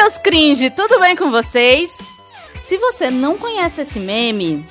seus cringe, tudo bem com vocês? Se você não conhece esse meme,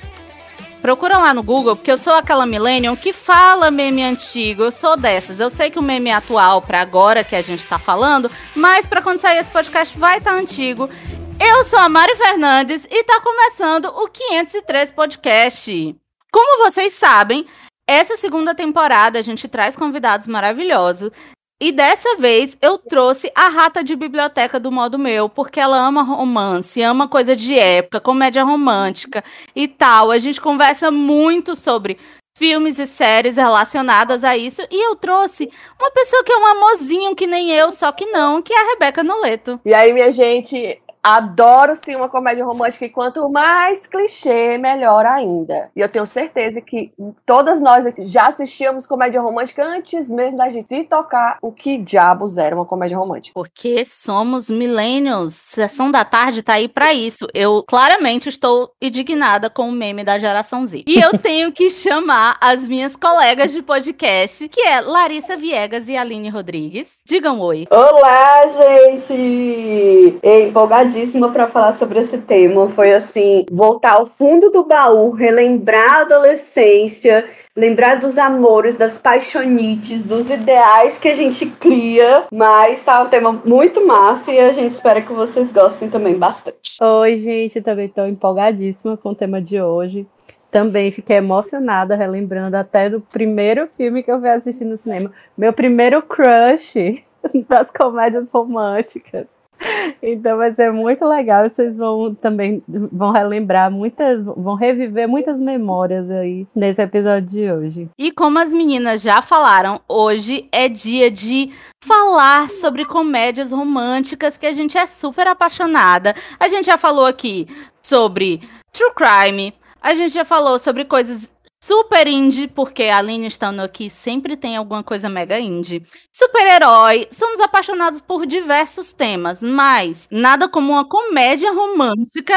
procura lá no Google, porque eu sou aquela millennial que fala meme antigo. Eu sou dessas. Eu sei que o meme é atual para agora que a gente tá falando, mas para quando sair esse podcast vai estar tá antigo. Eu sou a Mari Fernandes e tá começando o 503 podcast. Como vocês sabem, essa segunda temporada a gente traz convidados maravilhosos e dessa vez eu trouxe a rata de biblioteca do modo meu, porque ela ama romance, ama coisa de época, comédia romântica e tal. A gente conversa muito sobre filmes e séries relacionadas a isso. E eu trouxe uma pessoa que é um amorzinho que nem eu, só que não, que é a Rebeca Noleto. E aí, minha gente, Adoro sim uma comédia romântica e quanto mais clichê, melhor ainda. E eu tenho certeza que todas nós já assistíamos comédia romântica antes mesmo da gente se tocar o que diabos era uma comédia romântica. Porque somos millennials. Sessão da tarde tá aí para isso. Eu claramente estou indignada com o meme da geração Z. E eu tenho que chamar as minhas colegas de podcast, que é Larissa Viegas e Aline Rodrigues. Digam oi. Olá, gente! Empolgadíssima empolgadíssima para falar sobre esse tema. Foi assim, voltar ao fundo do baú, relembrar a adolescência, lembrar dos amores, das paixonites, dos ideais que a gente cria. Mas tá um tema muito massa e a gente espera que vocês gostem também bastante. Oi, gente, também estou empolgadíssima com o tema de hoje. Também fiquei emocionada, relembrando até do primeiro filme que eu vi assistir no cinema. Meu primeiro crush das comédias românticas. Então vai ser muito legal. Vocês vão também vão relembrar muitas, vão reviver muitas memórias aí nesse episódio de hoje. E como as meninas já falaram, hoje é dia de falar sobre comédias românticas que a gente é super apaixonada. A gente já falou aqui sobre true crime. A gente já falou sobre coisas Super indie, porque a Aline estando aqui sempre tem alguma coisa mega indie. Super-herói, somos apaixonados por diversos temas, mas nada como uma comédia romântica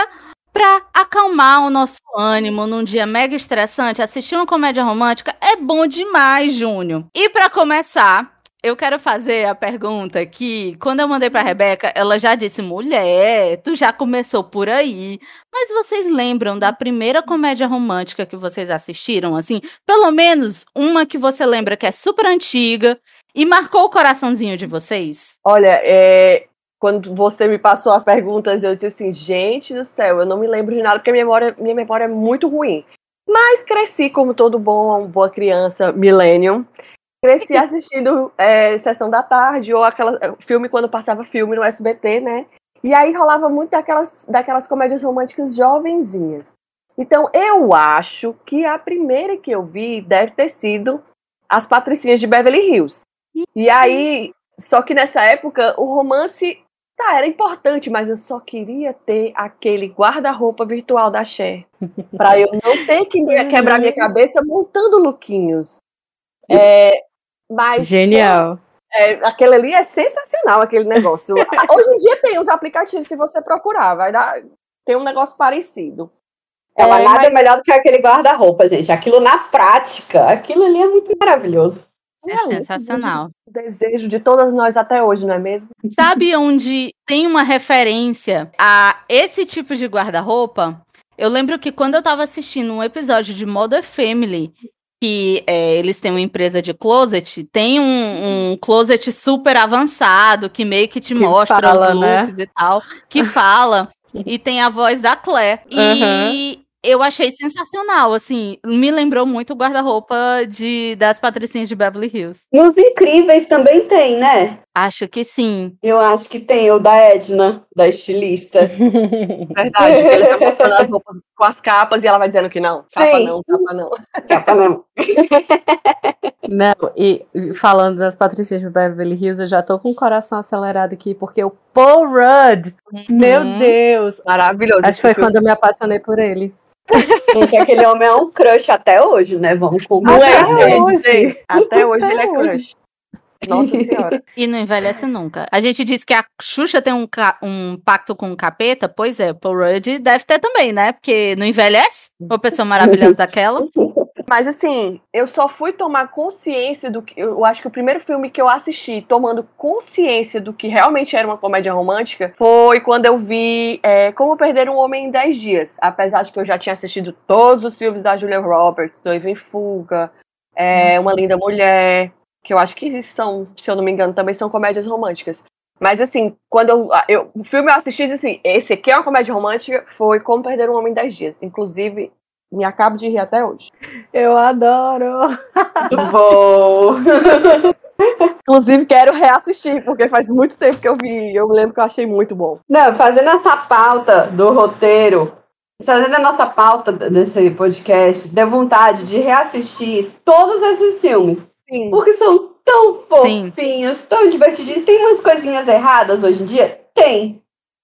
para acalmar o nosso ânimo num dia mega estressante. Assistir uma comédia romântica é bom demais, Júnior. E para começar, eu quero fazer a pergunta que, quando eu mandei pra Rebeca, ela já disse: mulher, tu já começou por aí. Mas vocês lembram da primeira comédia romântica que vocês assistiram? Assim, pelo menos uma que você lembra que é super antiga e marcou o coraçãozinho de vocês? Olha, é, quando você me passou as perguntas, eu disse assim: gente do céu, eu não me lembro de nada porque minha memória, minha memória é muito ruim. Mas cresci como todo bom, boa criança, millennium. Cresci assistindo é, Sessão da Tarde, ou aquela é, filme quando passava filme no SBT, né? E aí rolava muito daquelas, daquelas comédias românticas jovenzinhas. Então eu acho que a primeira que eu vi deve ter sido As Patricinhas de Beverly Hills. E aí, só que nessa época o romance tá, era importante, mas eu só queria ter aquele guarda-roupa virtual da Cher. pra eu não ter que quebrar minha cabeça montando lookinhos. É, mas, Genial. É, aquele ali é sensacional, aquele negócio. Hoje em dia tem os aplicativos, se você procurar, vai dar. Tem um negócio parecido. É, mas nada mas... melhor do que aquele guarda-roupa, gente. Aquilo na prática, aquilo ali é muito maravilhoso. É, é sensacional. O desejo de todas nós até hoje, não é mesmo? Sabe onde tem uma referência a esse tipo de guarda-roupa? Eu lembro que quando eu tava assistindo um episódio de Modern Family, que é, eles têm uma empresa de closet, tem um, um, closet super avançado que meio que te que mostra fala, os né? looks né? e tal, que fala. e tem a voz da Claire. Uhum. E eu achei sensacional, assim, me lembrou muito o guarda-roupa de das Patricinhas de Beverly Hills. Nos Incríveis também tem, né? Acho que sim. Eu acho que tem o da Edna, da estilista. Verdade, que ele tá mostrando as roupas com as capas e ela vai dizendo que não, capa sim. não, capa não. Capa não. Não, e falando das Patricinhas de Beverly Hills, eu já tô com o coração acelerado aqui, porque o Paul Rudd, uhum. meu Deus! Maravilhoso. Acho que foi quando eu me apaixonei por ele. Gente, aquele homem é um crush até hoje, né? Vamos combinar. Até, hoje. Até hoje ele é crush. Nossa senhora. E não envelhece nunca. A gente disse que a Xuxa tem um, um pacto com o capeta, pois é, Paul Rudd deve ter também, né? Porque não envelhece? Uma pessoa maravilhosa daquela. Mas assim, eu só fui tomar consciência do que. Eu acho que o primeiro filme que eu assisti tomando consciência do que realmente era uma comédia romântica foi quando eu vi é, Como Perder um Homem em 10 Dias. Apesar de que eu já tinha assistido todos os filmes da Julia Roberts, Noivo em Fuga, é, Uma Linda Mulher, que eu acho que são, se eu não me engano, também são comédias românticas. Mas assim, quando eu, eu o filme eu assisti assim, esse aqui é uma comédia romântica, foi Como Perder um Homem em 10 Dias. Inclusive, me acabo de rir até hoje. Eu adoro! Muito bom! Inclusive, quero reassistir, porque faz muito tempo que eu vi. Eu me lembro que eu achei muito bom. Não, fazendo essa pauta do roteiro, fazendo a nossa pauta desse podcast, deu vontade de reassistir todos esses filmes. Sim. Porque são tão fofinhos, Sim. tão divertidinhos. Tem umas coisinhas erradas hoje em dia? Tem.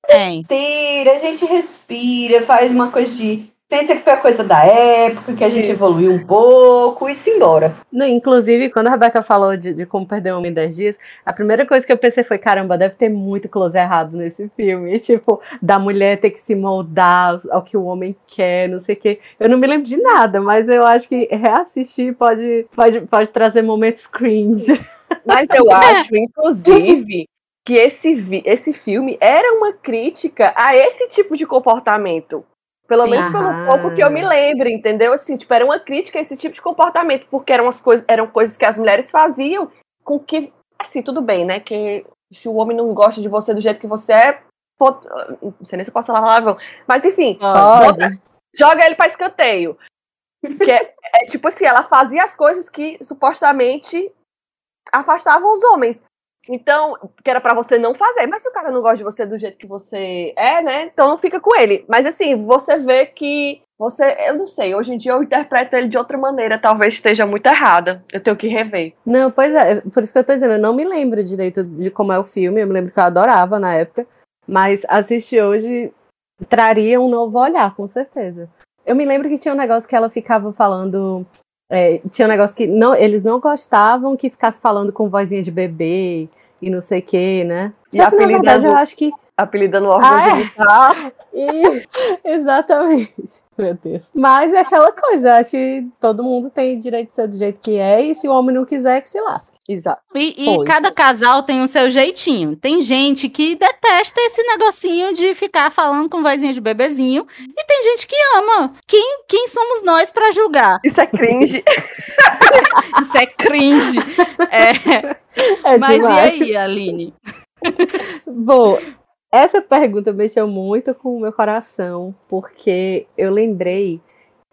Tem. Tira, a gente respira, faz uma coisa de pensa que foi a coisa da época, que a gente evoluiu um pouco e se embora. Não, inclusive, quando a Rebeca falou de, de como perder um homem em 10 dias, a primeira coisa que eu pensei foi, caramba, deve ter muito close errado nesse filme. Tipo, da mulher ter que se moldar ao que o homem quer, não sei o quê. Eu não me lembro de nada, mas eu acho que reassistir pode, pode, pode trazer momentos cringe. Mas eu acho, inclusive, que esse, esse filme era uma crítica a esse tipo de comportamento. Pelo Sim, menos pelo pouco que eu me lembro, entendeu? Assim, tipo, era uma crítica a esse tipo de comportamento, porque eram, as coisas, eram coisas que as mulheres faziam com que, assim, tudo bem, né? Que se o homem não gosta de você do jeito que você é, não sei nem se eu posso falar palavrão, mas enfim, joga, joga ele pra escanteio. Que é, é tipo assim, ela fazia as coisas que supostamente afastavam os homens. Então, que era para você não fazer. Mas se o cara não gosta de você do jeito que você é, né? Então não fica com ele. Mas assim, você vê que você, eu não sei, hoje em dia eu interpreto ele de outra maneira, talvez esteja muito errada. Eu tenho que rever. Não, pois é, por isso que eu tô dizendo, eu não me lembro direito de como é o filme, eu me lembro que eu adorava na época, mas assistir hoje traria um novo olhar, com certeza. Eu me lembro que tinha um negócio que ela ficava falando é, tinha um negócio que não, eles não gostavam que ficasse falando com vozinha de bebê e não sei o que, né? E Só que, na verdade, eu acho que. Apelidando o órgão ah, genital. É. exatamente. Meu Deus. Mas é aquela coisa, acho que todo mundo tem direito de ser do jeito que é, e se o homem não quiser, que se lasque. Exato. E, e cada casal tem o seu jeitinho. Tem gente que detesta esse negocinho de ficar falando com vozinha de bebezinho. E tem gente que ama. Quem, quem somos nós para julgar? Isso é cringe. Isso é cringe. É. é Mas demais. e aí, Aline? Bom, essa pergunta mexeu muito com o meu coração, porque eu lembrei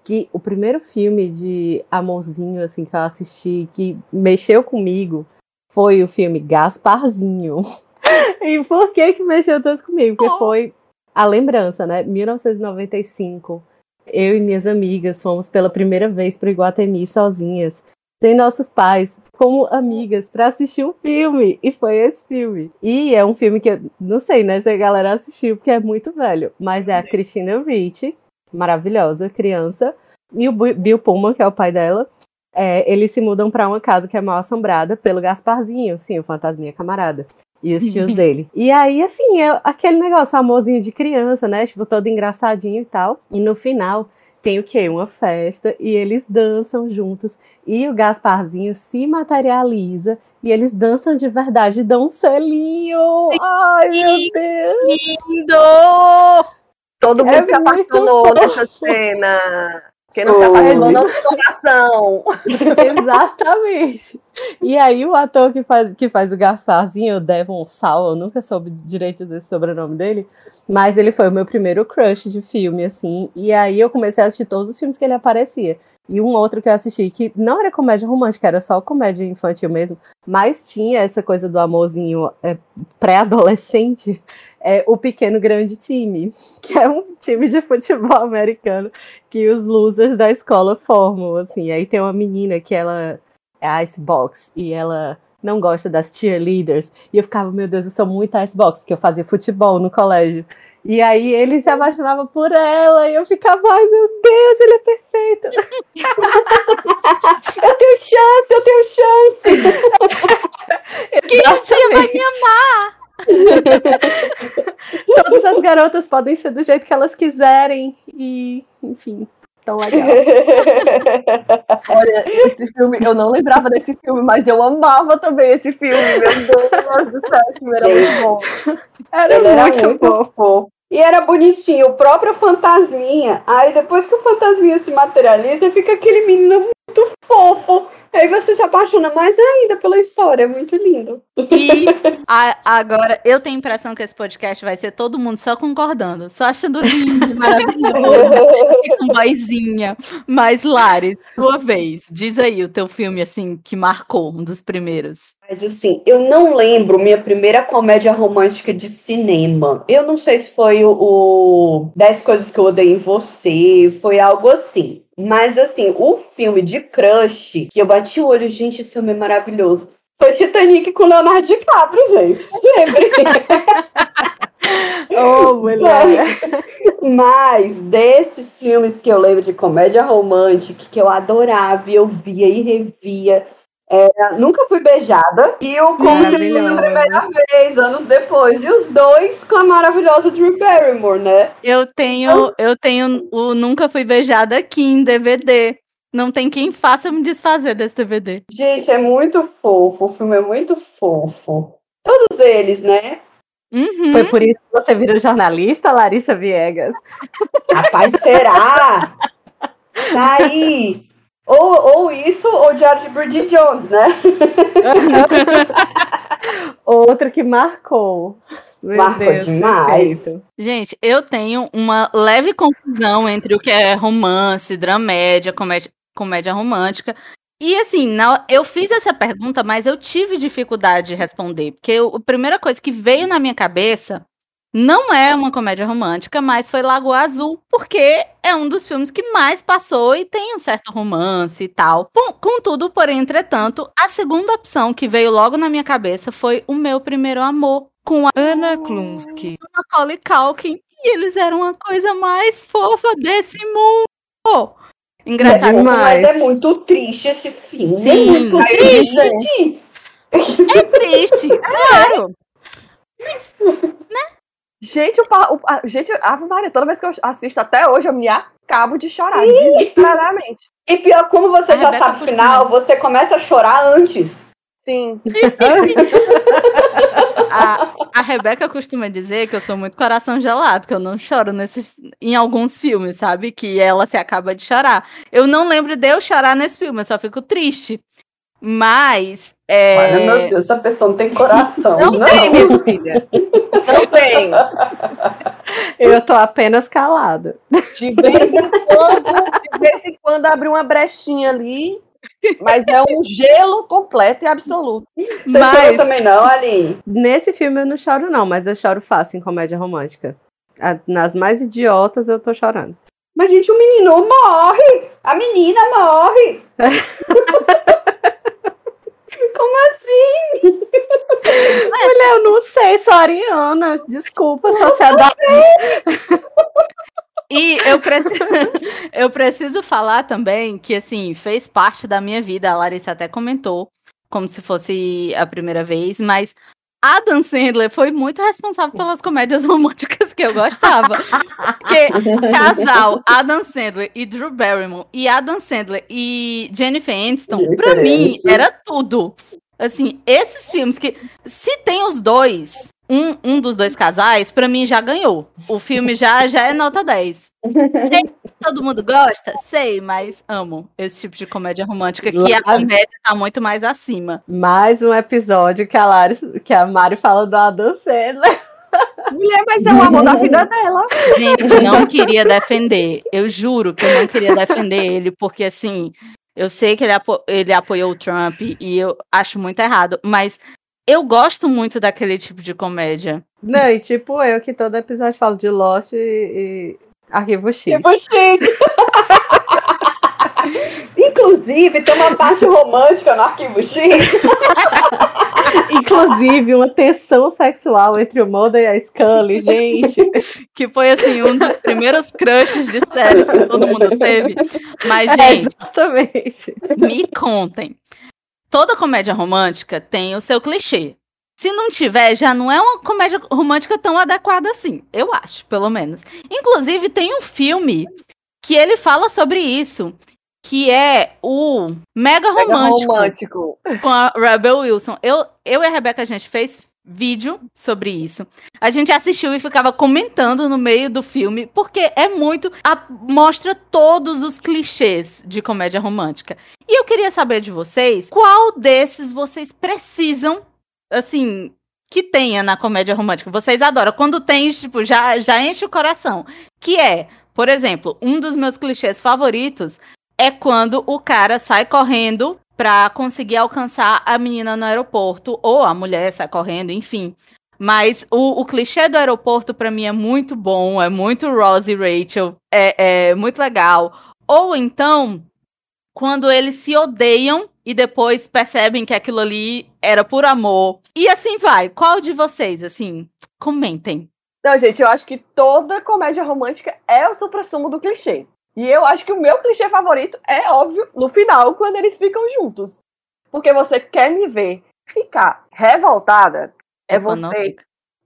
que o primeiro filme de amorzinho assim que eu assisti que mexeu comigo foi o filme Gasparzinho. e por que que mexeu tanto comigo? Porque oh. foi a lembrança, né? 1995. Eu e minhas amigas fomos pela primeira vez para Iguatemi sozinhas, sem nossos pais, como amigas, para assistir um filme. E foi esse filme. E é um filme que eu não sei, né, se a galera assistiu, porque é muito velho. Mas é a Christina Ricci, maravilhosa criança, e o Bill Pullman, que é o pai dela, é, eles se mudam para uma casa que é mal assombrada pelo Gasparzinho, sim, o fantasminha camarada. E os tios dele. E aí, assim, é aquele negócio, amorzinho de criança, né? Tipo, todo engraçadinho e tal. E no final, tem o quê? Uma festa e eles dançam juntos e o Gasparzinho se materializa e eles dançam de verdade, dão um selinho. Ai, meu Deus! Lindo! Todo mundo é se apaixonou nessa cena. Quem não se apaixonou não tem coração. Exatamente. E aí o ator que faz, que faz o Gasparzinho, o Devon Saul, eu nunca soube direito desse sobrenome dele, mas ele foi o meu primeiro crush de filme, assim. E aí eu comecei a assistir todos os filmes que ele aparecia. E um outro que eu assisti que não era comédia romântica, era só comédia infantil mesmo, mas tinha essa coisa do amorzinho é, pré-adolescente, é o Pequeno Grande Time, que é um time de futebol americano que os losers da escola formam, assim. Aí tem uma menina que ela é icebox e ela não gosta das cheerleaders. E eu ficava, meu Deus, eu sou muito icebox, porque eu fazia futebol no colégio. E aí ele se apaixonava por ela, e eu ficava, ai meu Deus, ele é perfeito. eu tenho chance, eu tenho chance. Quem um dia vai me amar? Todas as garotas podem ser do jeito que elas quiserem, e enfim. Tão legal. Olha, esse filme, eu não lembrava desse filme, mas eu amava também esse filme. Meu Deus do céu, esse filme era muito bom. Era Ele era muito muito fofo. E era bonitinho, o próprio fantasminha. Aí depois que o fantasminha se materializa, fica aquele menino muito fofo. Aí você se apaixona mais ainda pela história, é muito lindo. E a- agora eu tenho a impressão que esse podcast vai ser todo mundo só concordando, só achando lindo, maravilhoso, com vozinha. Mas, Lares, tua vez, diz aí o teu filme assim que marcou, um dos primeiros. Mas assim, eu não lembro minha primeira comédia romântica de cinema. Eu não sei se foi o, o 10 Coisas que eu odeio em você, foi algo assim. Mas assim, o filme de crush, que eu bati o olho, gente, esse filme é maravilhoso. Foi Titanic com Leonardo DiCaprio, gente. Sempre. Ô, mulher. Mas desses filmes que eu lembro de comédia romântica, que eu adorava, e eu via e revia, era Nunca Fui Beijada e o Como Se Fosse a Maravilhoso. Primeira Vez, anos depois. E os dois com a maravilhosa Drew Barrymore, né? Eu tenho, eu tenho o Nunca Fui Beijada aqui em DVD. Não tem quem faça me desfazer desse DVD. Gente, é muito fofo, o filme é muito fofo. Todos eles, né? Uhum. Foi por isso que você virou jornalista, Larissa Viegas? Rapaz, será? Tá aí. Ou, ou isso, ou George Bridget Jones, né? Outro que marcou. Meu Marcou Deus, demais. perfeito. Gente, eu tenho uma leve confusão entre o que é romance, dramédia, comédia, comédia romântica. E assim, na- eu fiz essa pergunta, mas eu tive dificuldade de responder, porque eu- a primeira coisa que veio na minha cabeça não é uma comédia romântica, mas foi Lagoa Azul, porque é um dos filmes que mais passou e tem um certo romance e tal. Contudo, porém, entretanto, a segunda opção que veio logo na minha cabeça foi O Meu Primeiro Amor, com a Ana Klunski. Macaulay Culkin e eles eram a coisa mais fofa desse mundo. Engraçado. É demais. Mas é muito triste esse filme. Sim. é muito Aí, triste. É triste, claro. Gente, o, o, a, gente, Ave Maria, toda vez que eu assisto até hoje, eu me acabo de chorar, desesperadamente. E pior, como você A já Rebeca sabe o final, você começa a chorar antes. Sim. A, a Rebeca costuma dizer que eu sou muito coração gelado, que eu não choro nesses, em alguns filmes, sabe? Que ela se acaba de chorar. Eu não lembro de eu chorar nesse filme, eu só fico triste. Mas. é, Mas, meu Deus, essa pessoa não tem coração. Não tem, Minha filha, Não tem. eu tô apenas calado. De vez em quando, de vez em quando abre uma brechinha ali, mas é um gelo completo e absoluto. Você mas também não, Aline? Nesse filme eu não choro, não, mas eu choro fácil em comédia romântica. Nas mais idiotas eu tô chorando. Mas, gente, o menino morre! A menina morre! Como assim? Mulher, eu não sei, sou ariana. Desculpa, sociedade. E eu preciso, eu preciso falar também que, assim, fez parte da minha vida. A Larissa até comentou, como se fosse a primeira vez, mas Adam Sandler foi muito responsável pelas comédias românticas que eu gostava. Porque casal Adam Sandler e Drew Barrymore e Adam Sandler e Jennifer Aniston, pra mim, Diferença. era tudo. Assim, esses filmes que. Se tem os dois, um, um dos dois casais, pra mim já ganhou. O filme já, já é nota 10. Sei que todo mundo gosta? Sei, mas amo esse tipo de comédia romântica, que a comédia tá muito mais acima. Mais um episódio que a, Lari, que a Mari fala do Adam Sandler. Mulher, mas é o amor da vida dela. Gente, eu não queria defender. Eu juro que eu não queria defender ele, porque assim, eu sei que ele, apo- ele apoiou o Trump e eu acho muito errado, mas eu gosto muito daquele tipo de comédia. Não, e tipo eu que todo episódio falo de Lost e, e Arquivo X. Tipo chique. Inclusive, tem uma parte romântica no Arquivo X. Inclusive, uma tensão sexual entre o Mulder e a Scully, gente. Que foi assim, um dos primeiros crushes de séries que todo mundo teve. Mas, É, gente, exatamente. me contem. Toda comédia romântica tem o seu clichê. Se não tiver, já não é uma comédia romântica tão adequada assim. Eu acho, pelo menos. Inclusive, tem um filme que ele fala sobre isso, que é o mega Mega romântico, romântico. com a Rebel Wilson. Eu, eu e a Rebeca, a gente fez vídeo sobre isso. A gente assistiu e ficava comentando no meio do filme, porque é muito. a- mostra todos os clichês de comédia romântica. E eu queria saber de vocês qual desses vocês precisam, assim, que tenha na comédia romântica. Vocês adoram. Quando tem, tipo, já, já enche o coração. Que é, por exemplo, um dos meus clichês favoritos é quando o cara sai correndo pra conseguir alcançar a menina no aeroporto, ou a mulher sai correndo, enfim. Mas o, o clichê do aeroporto, pra mim, é muito bom, é muito Ross e Rachel, é, é muito legal. Ou então, quando eles se odeiam e depois percebem que aquilo ali era por amor. E assim vai. Qual de vocês, assim, comentem. Não, gente, eu acho que toda comédia romântica é o supra-sumo do clichê. E eu acho que o meu clichê favorito é, óbvio, no final, quando eles ficam juntos. Porque você quer me ver ficar revoltada, é você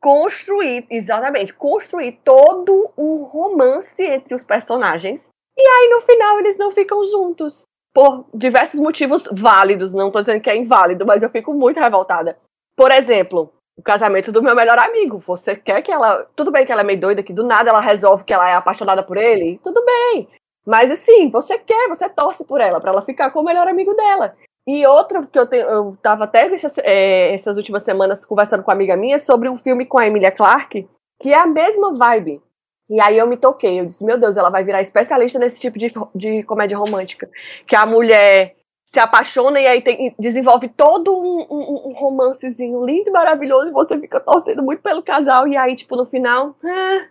construir, exatamente, construir todo um romance entre os personagens. E aí, no final, eles não ficam juntos. Por diversos motivos válidos. Não tô dizendo que é inválido, mas eu fico muito revoltada. Por exemplo, o casamento do meu melhor amigo. Você quer que ela. Tudo bem que ela é meio doida, que do nada ela resolve que ela é apaixonada por ele. Tudo bem. Mas assim, você quer, você torce por ela, pra ela ficar com o melhor amigo dela. E outra que eu eu tava até essas, é, essas últimas semanas conversando com uma amiga minha sobre um filme com a Emilia Clarke, que é a mesma vibe. E aí eu me toquei, eu disse, meu Deus, ela vai virar especialista nesse tipo de, de comédia romântica. Que a mulher se apaixona e aí tem- desenvolve todo um, um- um romancezinho lindo e maravilhoso e você fica torcendo muito pelo casal e aí, tipo, no final, ah,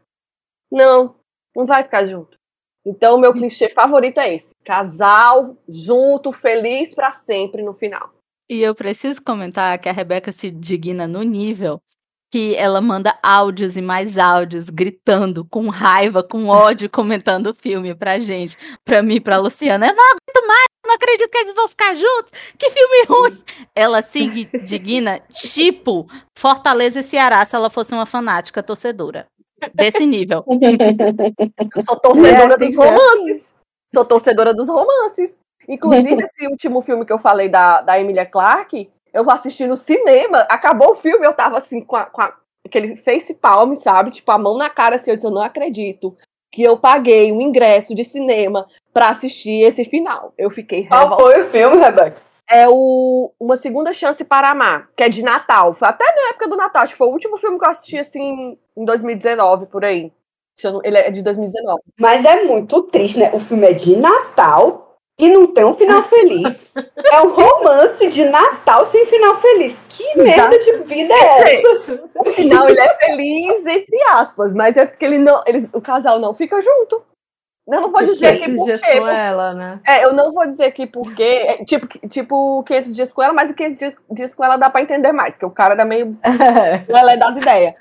não, não vai ficar junto. Então, meu clichê favorito é esse: casal, junto, feliz pra sempre no final. E eu preciso comentar que a Rebeca se digna no nível que ela manda áudios e mais áudios, gritando, com raiva, com ódio, comentando o filme pra gente, pra mim, pra Luciana. Eu não aguento mais, não acredito que eles vão ficar juntos, que filme ruim. Ela se digna, tipo, Fortaleza e Ceará, se ela fosse uma fanática torcedora. Desse nível. Eu sou torcedora É, dos ser romances. Sou torcedora dos romances. Inclusive, esse último filme que eu falei da, da Emilia Clarke, eu vou assistir no cinema. Acabou o filme, eu tava assim, com, a- com a- aquele face palm, sabe? Tipo, a mão na cara, assim, eu disse, eu não acredito que eu paguei um ingresso de cinema pra assistir esse final. Eu fiquei Qual revoltada. foi o filme, Rebeca? É o Uma Segunda Chance para Amar, que é de Natal. Foi até na época do Natal, acho que foi o último filme que eu assisti, assim, em 2019, por aí. Ele é de 2019. Mas é muito triste, né? O filme é de Natal e não tem um final feliz. É um romance de Natal sem final feliz. Que merda de vida é essa? No final ele é feliz, entre aspas, mas é porque ele não, eles, o casal não fica junto. Eu não vou dizer que 500 por dias quê. com ela, né? É, eu não vou dizer que porque. é, tipo, tipo 500 dias com ela, mas o 500 dias- com ela dá pra entender mais, que o cara era meio lelé das ideias.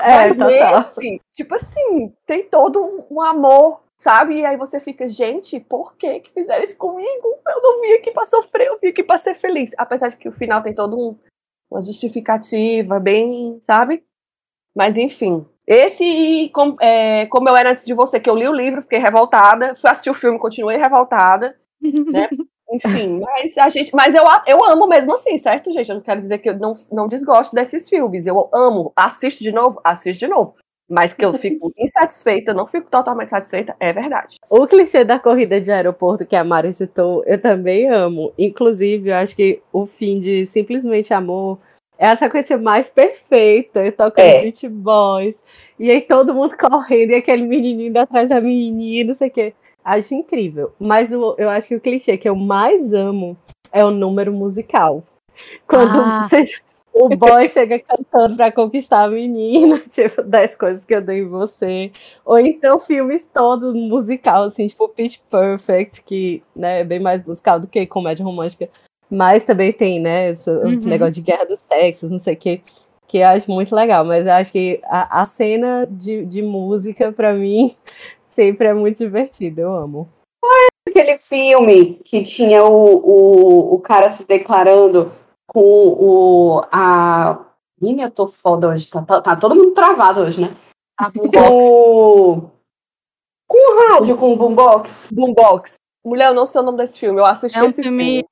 É, Mas nesse, tipo assim, tem todo um, amor, sabe? E aí você fica, gente, por que que fizeram isso comigo? Eu não vim aqui pra sofrer, eu vim aqui pra ser feliz. Apesar de que o final tem todo um, uma justificativa, bem, sabe? Mas enfim. Esse, e com- é, como eu era antes de você, que eu li o livro, fiquei revoltada. Fui assistir o filme, continuei revoltada. Enfim, mas a gente. Mas eu, eu amo mesmo assim, certo, gente? Eu não quero dizer que eu não, não desgosto desses filmes. Eu amo. Assisto de novo, assisto de novo. Mas que eu fico insatisfeita, não fico totalmente satisfeita, é verdade. O clichê da corrida de aeroporto que a Mari citou, eu também amo. Inclusive, eu acho que o fim de Simplesmente Amor é a sequência mais perfeita. Tocando É. Beach Boys. E aí todo mundo correndo e aquele menininho atrás da menininha, não sei o quê. Acho incrível. Mas o- eu acho que o clichê que eu mais amo é o número musical. Quando Ah. você- o boy chega cantando pra conquistar a menina, tipo, 10 coisas que eu dei em você. Ou então filmes todos musical, assim, tipo Pitch Perfect, que né, é bem mais musical do que comédia romântica. Mas também tem, né, esse Uhum. negócio de guerra dos sexos, não sei o quê, que eu acho muito legal. Mas eu acho que a, a cena de, de música, pra mim, sempre é muito divertida. Eu amo. Aquele filme que tinha o, o, o cara se declarando com o. A. Menina, eu tô foda hoje. Tá, tá, tá todo mundo travado hoje, né? A O. Com rádio, com boombox. Boombox. Mulher, eu não sei o nome desse filme. Eu assisti É um esse filme filme.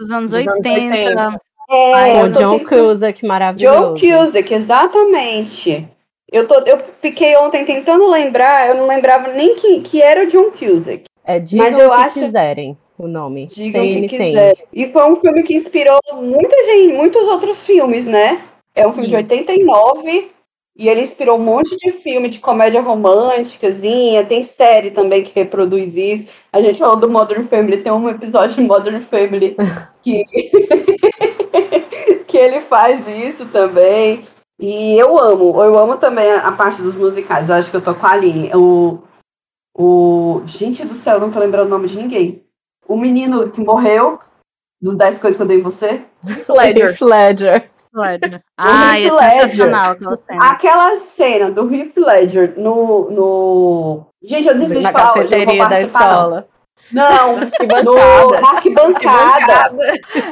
Dos anos Dos anos 80. 80. É, tô John tentando- Cusack, maravilhoso. Cusack, exatamente. Eu, tô, eu fiquei ontem tentando lembrar, eu não lembrava nem que, que era o John Cusack. É digam Mas eu o que acho- quiserem o nome. Digam o que anything. quiser. E foi um filme que inspirou muita gente, muitos outros filmes, né? É um filme de Sim. 89 e ele inspirou um monte de filme de comédia românticazinha. Tem série também que reproduz isso. A gente falou do Modern Family, tem um episódio de Modern Family que, que ele faz isso também. E eu amo, eu amo também a parte dos musicais. Eu acho que eu tô com a Aline. O, o... Gente do céu, eu não tô lembrando o nome de ninguém. O menino que morreu, dos 10 coisas que eu dei em você. Heath Ledger. Ai, é Ledger. sensacional aquela cena. Aquela cena do Heath Ledger no. no... Gente, eu desisti de falar hoje, eu não vou da participar, não. escola. Não, no, na arquibancada.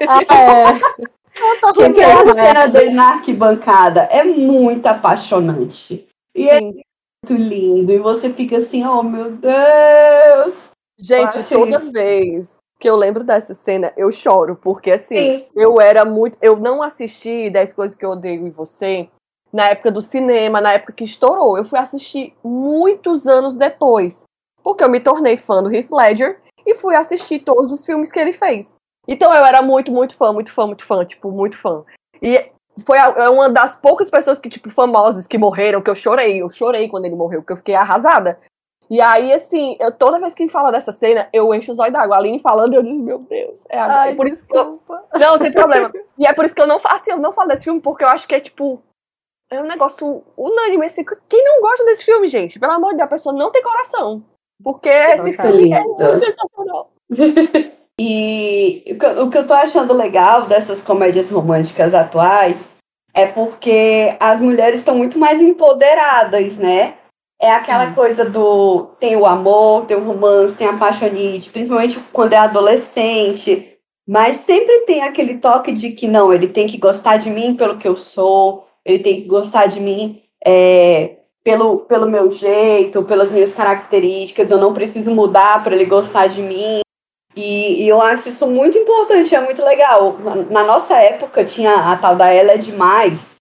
Ah, é. Aquela Sim. cena dele na arquibancada é muito apaixonante. E é Sim. muito lindo. E você fica assim, oh meu Deus. Gente, toda isso. vez que eu lembro dessa cena, eu choro, porque assim, Sim. eu era muito. Eu não assisti 10 Coisas que eu odeio em você na época do cinema, na época que estourou. Eu fui assistir muitos anos depois. Porque eu me tornei fã do Heath Ledger e fui assistir todos os filmes que ele fez. Então eu era muito, muito fã, muito fã, muito fã, tipo, muito fã. E foi é uma das poucas pessoas que, tipo, famosas que morreram, que eu chorei. Eu chorei quando ele morreu, porque eu fiquei arrasada. E aí, assim, eu, toda vez que ele fala dessa cena, eu encho os olhos d'água. A Aline falando, eu disse, meu Deus. É, a- Ai, é por isso que eu, desculpa. não, sem problema. E é por isso que eu não faço, assim, eu não falo desse filme, porque eu acho que é tipo. É um negócio unânime, assim. que Quem não gosta desse filme, gente? Pelo amor de Deus, a pessoa não tem coração. Porque esse tá filme é lindo. muito sensacional. E o que, eu- o que eu tô achando legal dessas comédias românticas atuais é porque as mulheres estão muito mais empoderadas, né? É aquela coisa do tem o amor, tem o romance, tem a apaixonite, principalmente quando é adolescente. Mas sempre tem aquele toque de que não, ele tem que gostar de mim pelo que eu sou, ele tem que gostar de mim é, pelo, pelo meu jeito, pelas minhas características, eu não preciso mudar para ele gostar de mim. E, e eu acho isso muito importante, é muito legal. Na, na nossa época tinha a tal da Ela é Demais,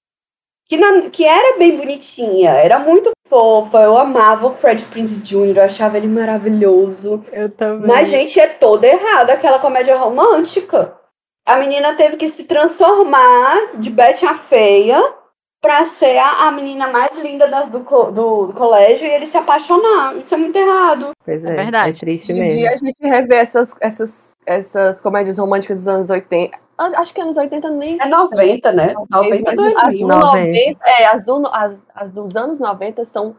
que, na- que era bem bonitinha, era muito fofa, eu amava o Fred Prinze Jr., eu achava ele maravilhoso. Eu também. Mas, gente, é toda errada aquela comédia romântica. A menina teve que se transformar de Betty a Feia pra ser a, a menina mais linda da- do, do- do colégio e ele se apaixonar. Isso é muito errado. Pois é, É verdade. É triste Hoje mesmo. dia a gente revê essas, essas, essas comédias românticas dos anos 80. Acho que anos 80 nem. É 90, né? 90 Mas as, 2000. do 90. 90, é, as, do, as, as dos anos 90 são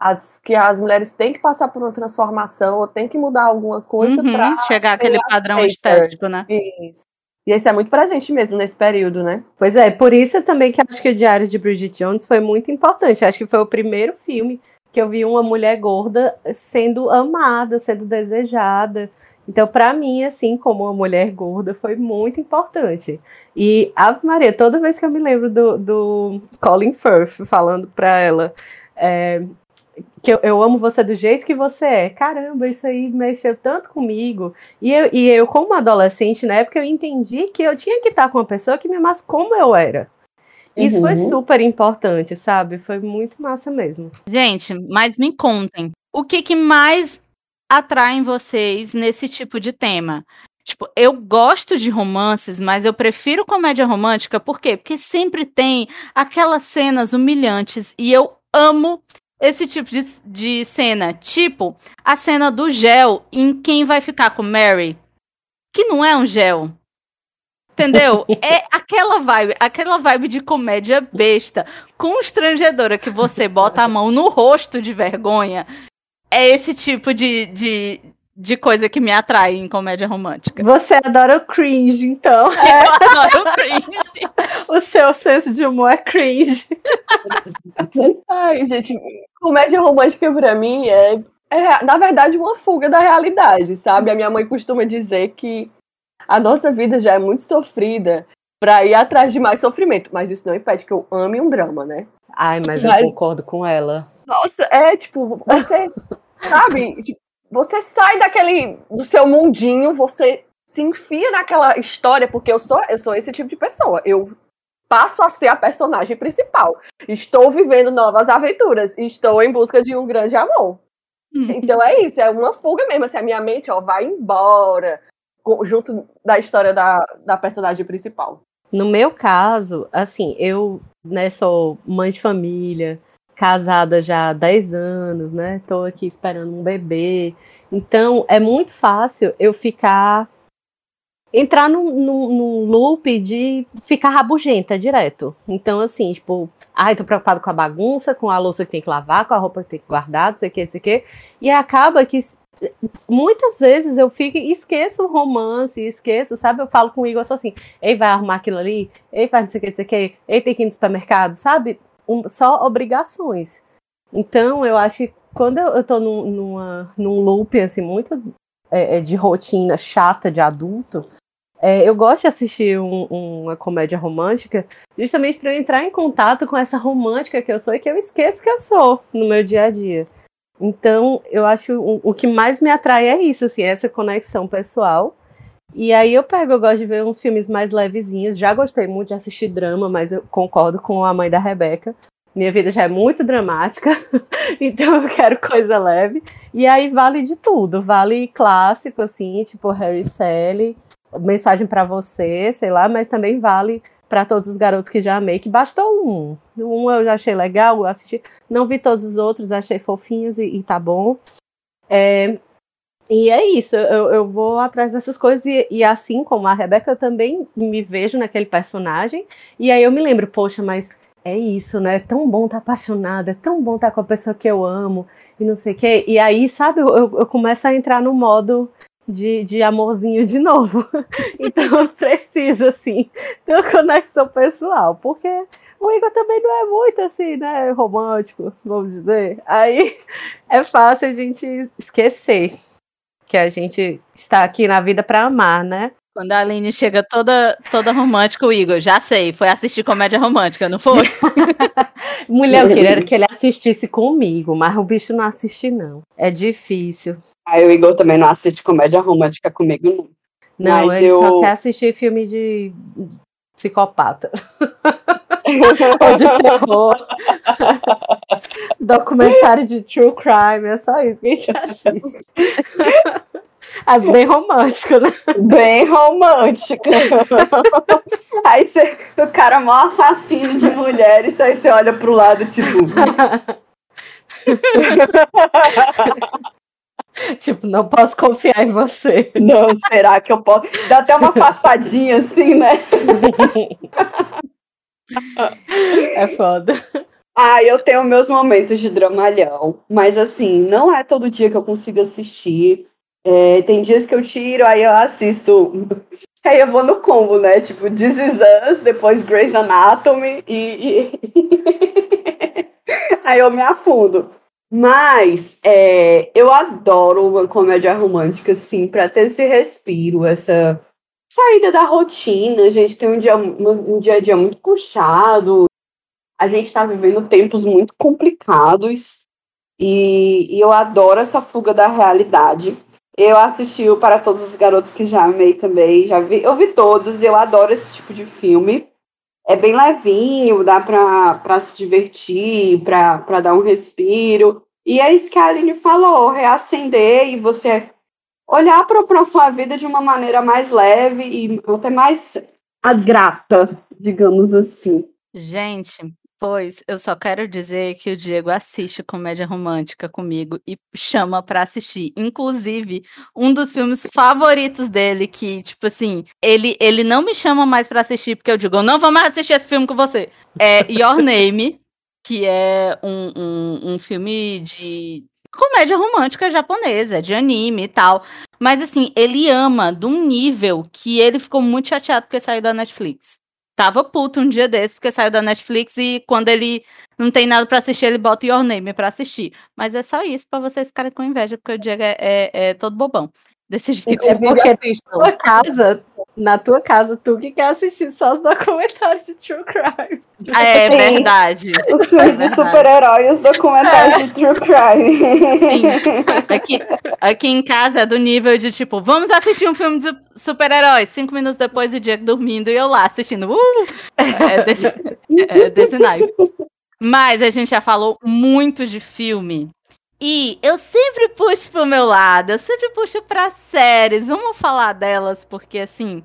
as que as mulheres têm que passar por uma transformação ou têm que mudar alguma coisa Uhum, pra chegar aquele ser padrão aceita. estético, né? Isso. E esse é muito presente mesmo nesse período, né? Pois é, por isso também que acho que o Diário de Bridget Jones foi muito importante. Acho que foi o primeiro filme que eu vi uma mulher gorda sendo amada, sendo desejada. Então, pra mim, assim, como uma mulher gorda, foi muito importante. E Ave Maria, toda vez que eu me lembro do, do Colin Firth falando pra ela é, que eu, eu amo você do jeito que você é. Caramba, isso aí mexeu tanto comigo. E eu, e eu, como adolescente, na época, eu entendi que eu tinha que estar com uma pessoa que me amasse como eu era. Isso foi Uhum. super importante, sabe? Foi muito massa mesmo. Gente, mas me contem, o que que mais atrai em vocês nesse tipo de tema? Tipo, eu gosto de romances, mas eu prefiro comédia romântica, por quê? Porque sempre tem aquelas cenas humilhantes e eu amo esse tipo de, de cena. Tipo, a cena do gel em quem vai ficar com Mary, que não é um gel. Entendeu? É aquela vibe, aquela vibe de comédia besta, constrangedora que você bota a mão no rosto de vergonha. É esse tipo de, de, de coisa que me atrai em comédia romântica. Você adora o cringe, então. Eu adoro o cringe. O seu senso de humor é cringe. Ai, gente, comédia romântica pra mim é, é, na verdade, uma fuga da realidade, sabe? A minha mãe costuma dizer que a nossa vida já é muito sofrida pra ir atrás de mais sofrimento. Mas isso não impede que eu ame um drama, né? Ai, mas Mas- eu concordo com ela. Nossa, é tipo, você. Sabe? Tipo, você sai daquele do seu mundinho, você se enfia naquela história, porque eu sou eu sou esse tipo de pessoa. Eu passo a ser a personagem principal. Estou vivendo novas aventuras, estou em busca de um grande amor. Então é isso, é uma fuga mesmo, assim, a minha mente, ó, vai embora junto da história da, da personagem principal. No meu caso, assim, eu né, sou mãe de família, casada já há 10 anos, né? Tô aqui esperando um bebê. Então, é muito fácil eu ficar. entrar num, num, num loop de ficar rabugenta direto. Então, assim, tipo, ai, tô preocupado com a bagunça, com a louça que tem que lavar, com a roupa que tem que guardar, não sei o que, não sei o que. E acaba que muitas vezes eu fico esqueço o romance, esqueço, sabe? Eu falo com o Igor assim, ei, vai arrumar aquilo ali, ei, faz não sei o que, não sei o que, ei, tem que ir no supermercado, sabe? Um, só obrigações. Então, eu acho que quando eu, tô num, numa, num loop, assim, muito é, é, de rotina chata de adulto, é, eu gosto de assistir um, uma comédia romântica justamente para eu entrar em contato com essa romântica que eu sou e que eu esqueço que eu sou no meu dia a dia. Então, eu acho o, o que mais me atrai é isso, assim, essa conexão pessoal. E aí eu pego, eu gosto de ver uns filmes mais levezinhos. Já gostei muito de assistir drama, mas eu concordo com a mãe da Rebeca. Minha vida já é muito dramática, então eu quero coisa leve. E aí vale de tudo, vale clássico, assim, tipo Harry Sally, mensagem para você, sei lá, mas também vale para todos os garotos que já amei, que bastou um. Um eu já achei legal, assisti. Não vi todos os outros, achei fofinhos e, e tá bom. É, e é isso, eu, eu vou atrás dessas coisas, e, e, assim como a Rebeca, eu também me vejo naquele personagem, e aí eu me lembro, poxa, mas é isso, né? É tão bom estar tá apaixonada, é tão bom estar tá com a pessoa que eu amo, e não sei o quê. E aí, sabe, eu, eu começo a entrar no modo de, de amorzinho de novo. então eu preciso, assim, ter uma conexão pessoal, porque o Igor também não é muito assim, né, romântico, vamos dizer. Aí é fácil a gente esquecer que a gente está aqui na vida para amar, né? Quando a Aline chega toda, toda romântica, o Igor, já sei, foi assistir comédia romântica, não foi? Mulher, eu queria que ele assistisse comigo, mas o bicho não assiste, não. É difícil. Aí o Igor também não assiste comédia romântica comigo, não. Não, Mas ele eu... só quer assistir filme de psicopata. Ou de terror. Documentário de true crime, é só isso que a gente assiste. É bem romântico, né? Bem romântico. aí você, o cara é mó assassino de mulheres, aí você olha pro lado, tipo. Tipo, não posso confiar em você. Não, será que eu posso? Dá até uma passadinha assim, né? É foda. Ah, eu tenho meus momentos de dramalhão, mas assim, não é todo dia que eu consigo assistir. É, tem dias que eu tiro, aí eu assisto. Aí eu vou no combo, né? Tipo, This Is Us, depois Grey's Anatomy e. e... aí eu me afundo. Mas é, eu adoro uma comédia romântica, sim, para ter esse respiro, essa saída da rotina. A gente tem um dia, um dia a dia muito puxado, a gente está vivendo tempos muito complicados e, e, eu adoro essa fuga da realidade. Eu assisti o Para Todos os Garotos que já amei também, já vi, eu vi todos, eu adoro esse tipo de filme. É bem levinho, dá para se divertir, para dar um respiro. E é isso que a Aline falou, reacender e você olhar para a sua vida de uma maneira mais leve e até mais grata, digamos assim. Gente, pois eu só quero dizer que o Diego assiste comédia romântica comigo e chama para assistir. Inclusive, um dos filmes favoritos dele, que, tipo assim, ele, ele não me chama mais para assistir, porque eu digo, não vou mais assistir esse filme com você. É Your Name, que é um, um, um filme de comédia romântica japonesa, de anime e tal. Mas assim, ele ama de um nível que ele ficou muito chateado porque saiu da Netflix. Tava puto um dia desse porque saiu da Netflix e quando ele não tem nada para assistir, ele bota Your Name pra assistir. Mas é só isso para vocês ficarem com inveja, porque o Diego é, é, é todo bobão. Desse jeito. É porque tua casa, na tua casa, tu que quer assistir só os documentários de True Crime. É Sim. verdade. Os filmes de verdade. super-herói e os documentários de True Crime. Aqui, aqui em casa é do nível de tipo, vamos assistir um filme de super-heróis. Cinco minutos depois o dia dormindo e eu lá assistindo. Uh! É desse, é desse naipe. Mas a gente já falou muito de filme. E eu sempre puxo pro meu lado, eu sempre puxo pra séries. Vamos falar delas, porque assim.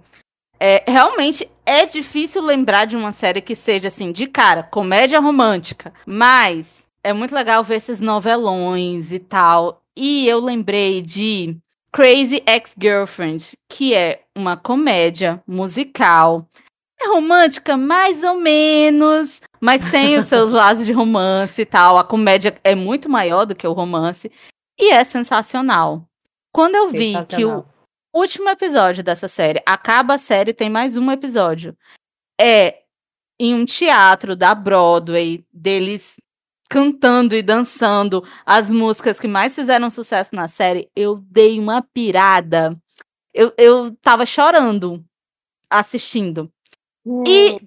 É, realmente é difícil lembrar de uma série que seja assim, de cara, comédia romântica. Mas é muito legal ver esses novelões e tal. E eu lembrei de Crazy Ex-Girlfriend, que é uma comédia musical. É romântica, mais ou menos, mas tem os seus lados de romance e tal. A comédia é muito maior do que o romance e é sensacional. Quando eu vi que o Sensacional. último episódio dessa série, acaba a série, tem mais um episódio. É em um teatro da Broadway, deles cantando e dançando as músicas que mais fizeram sucesso na série, eu dei uma pirada. Eu, eu tava chorando assistindo. E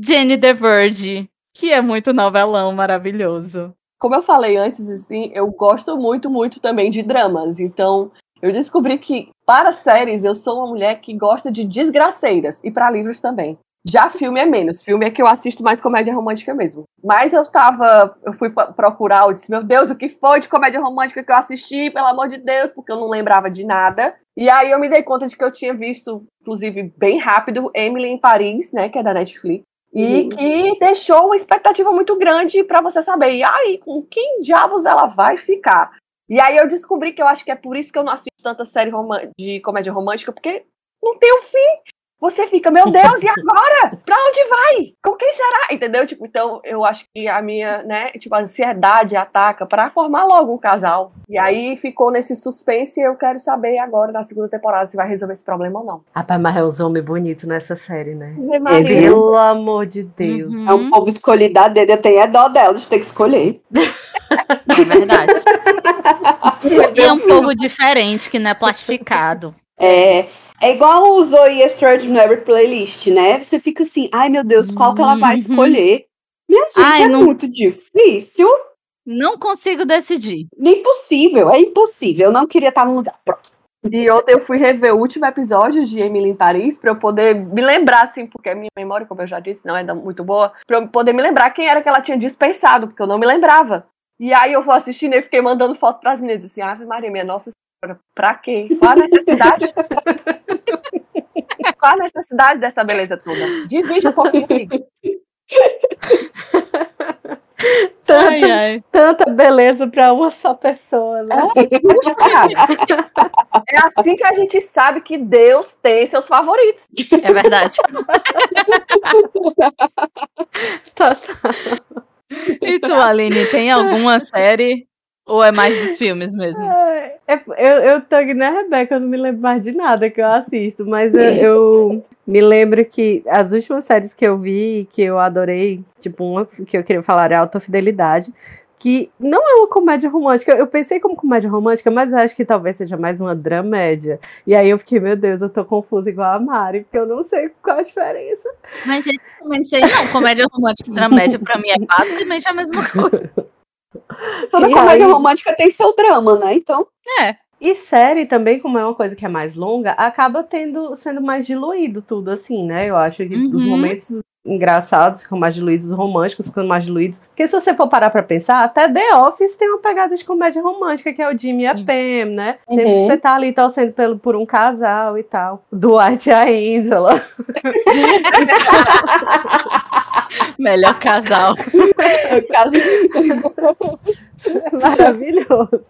Jenny the Virgin, que é muito novelão maravilhoso. Como eu falei antes, assim, eu gosto muito, muito também de dramas. Então, eu descobri que para séries eu sou uma mulher que gosta de desgraceiras e para livros também. Já filme é menos. Filme é que eu assisto mais comédia romântica mesmo. Mas eu tava. Eu fui procurar, eu disse, meu Deus, o que foi de comédia romântica que eu assisti, pelo amor de Deus, porque eu não lembrava de nada. E aí eu me dei conta de que eu tinha visto, inclusive, bem rápido, Emily em Paris, né? Que é da Netflix. E Uhum. que deixou uma expectativa muito grande pra você saber. E aí, com quem diabos ela vai ficar? E aí eu descobri que eu acho que é por isso que eu não assisto tanta série de comédia romântica, porque não tem um fim. Você fica, meu Deus, e agora? Pra onde vai? Com quem será? Entendeu? Tipo, então eu acho que a minha, né, tipo, a ansiedade ataca pra formar logo um casal. E aí ficou nesse suspense e eu quero saber agora na segunda temporada se vai resolver esse problema ou não. Rapaz, mas é uns homens bonitos nessa série, né? Viu? Pelo amor de Deus. Uhum. É um povo escolhido a dedo, eu tenho é dó dela de ter que escolher. É verdade. E é um povo diferente, que não é plastificado. É, é igual o Zoe Extraordinary Playlist, né? Você fica assim, ai meu Deus, qual que ela vai Uhum. escolher? Minha gente, Ai, é não- muito difícil. Não consigo decidir. Impossível, é impossível. Eu não queria estar no lugar. Pronto. E ontem eu fui rever o último episódio de Emily em Paris pra eu poder me lembrar, assim, porque a minha memória, como eu já disse, não é muito boa, pra eu poder me lembrar quem era que ela tinha dispensado, porque eu não me lembrava. E aí eu vou assistindo e fiquei mandando foto pras meninas, assim, Ave Maria, minha nossa senhora, pra quê? Qual a necessidade? Qual a necessidade dessa beleza toda? Divide um pouquinho comigo. Tanta, Ai, ai. tanta beleza pra uma só pessoa, né? Cara. É assim que a gente sabe que Deus tem seus favoritos. É verdade. Tá, E tu, Aline, tem alguma série? Ou é mais dos filmes mesmo? É, eu, eu tô aqui na Rebeca, eu não me lembro mais de nada que eu assisto, mas eu, eu me lembro que as últimas séries que eu vi, que eu adorei, tipo, uma que eu queria falar é Alta Fidelidade, que não é uma comédia romântica. Eu pensei como comédia romântica, mas acho que talvez seja mais uma dramédia. E aí eu fiquei, meu Deus, eu tô confusa igual a Mari, porque eu não sei qual a diferença. Mas, gente, eu sei, não. Comédia romântica e dramédia, pra mim, é basicamente a mesma coisa. Toda E comédia aí- romântica tem seu drama, né? Então, E série também, como é uma coisa que é mais longa, acaba tendo sendo mais diluído tudo, assim, né? Eu acho que os Uhum. momentos engraçados ficam mais diluídos, os românticos ficam mais diluídos. Porque se você for parar pra pensar, até The Office tem uma pegada de comédia romântica, que é o Jimmy e a. Pam, né? Sempre Uhum. você tá ali torcendo pelo, por um casal e tal. Dwight e a Angela. Melhor casal. no caso, É maravilhoso.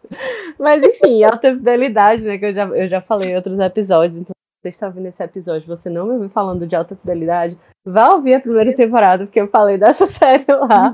Mas enfim, alta fidelidade, né? Que eu já, eu já falei em outros episódios. Então, você está ouvindo esse episódio, você não me ouviu falando de alta fidelidade, vá ouvir a primeira temporada, porque eu falei dessa série lá.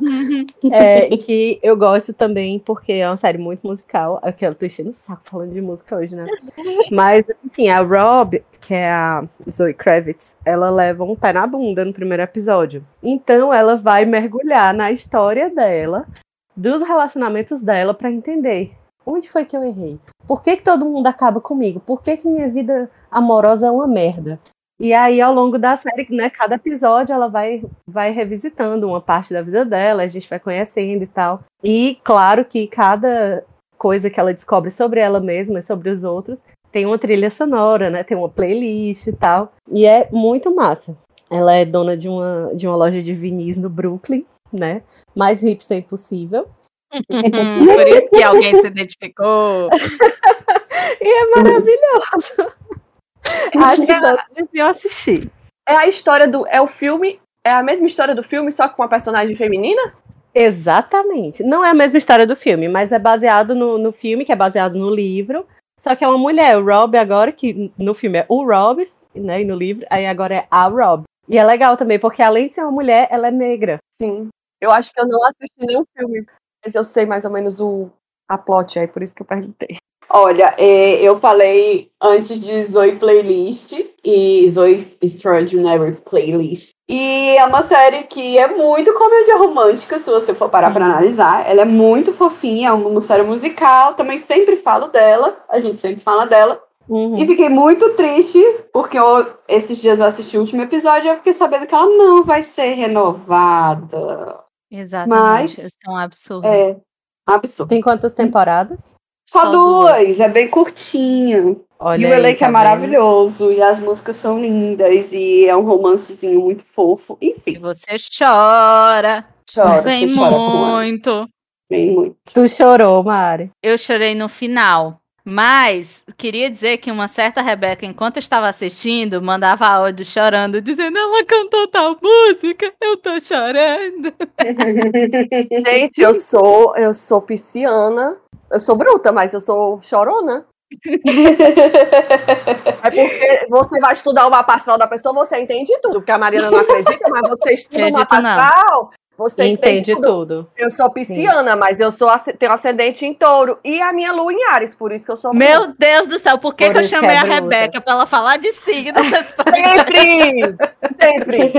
É, que eu gosto também, porque é uma série muito musical. Aqui eu tô enchendo o saco falando de música hoje, né? Mas, enfim, a Rob, que é a Zoe Kravitz, ela leva um pé na bunda no primeiro episódio. Então ela vai mergulhar na história dela, dos relacionamentos dela, pra entender onde foi que eu errei. Por que, que todo mundo acaba comigo? Por que, que minha vida amorosa é uma merda? E aí, ao longo da série, né, cada episódio ela vai, vai revisitando uma parte da vida dela, a gente vai conhecendo e tal. E claro que cada coisa que ela descobre sobre ela mesma e sobre os outros tem uma trilha sonora, né? Tem uma playlist e tal. E é muito massa. Ela é dona de uma, de uma loja de vinis no Brooklyn, né? Mais hipster impossível. Por isso que alguém se identificou. e é maravilhoso. Acho que todos deviam assistir. É a história do. É o filme. É a mesma história do filme, só com uma personagem feminina? Exatamente. Não é a mesma história do filme, mas é baseado no, no filme, que é baseado no livro. Só que é uma mulher, o Rob agora, que no filme é o Rob, né? E no livro, aí agora é a Rob. E é legal também, porque além de ser uma mulher, ela é negra. Sim. Eu acho que eu não assisti nenhum filme, mas eu sei mais ou menos o a plot, é por isso que eu perguntei. Olha, é, eu falei antes de Zoe Playlist e Zoe Extraordinary Playlist. E é uma série que é muito comédia romântica, se você for parar para analisar. Ela é muito fofinha, é uma série musical. Também sempre falo dela, a gente sempre fala dela. Uhum. E fiquei muito triste, porque eu, esses dias eu assisti o último episódio e eu fiquei sabendo que ela não vai ser renovada. Exatamente. Mas, Isso é um absurdo. É absurdo. Tem quantas temporadas? Só, Só duas, duas. é bem curtinho. Olha e o elenco tá é vendo? maravilhoso, e as músicas são lindas, e é um romancezinho muito fofo. E Enfim, você chora. chora. Bem você chora com ela, muito. Bem muito. Tu chorou, Mari. Eu chorei no final. Mas queria dizer que uma certa Rebeca, enquanto eu estava assistindo, mandava áudio chorando, dizendo: Ela cantou tal música, eu tô chorando. Gente, eu sou, eu sou pisciana. Eu sou bruta, mas eu sou chorona. É porque você vai estudar o mapa astral da pessoa, você entende tudo. Porque a Mariana não acredita, mas você estuda o mapa astral, você entende, Entende tudo. tudo. Eu sou pisciana, mas eu sou tenho ascendente em touro. E a minha lua em Ares, por isso que eu sou bruta. Meu Deus do céu, por que, Por que eu chamei é a bruta. Rebeca pra ela falar de signos? Sempre! Sempre!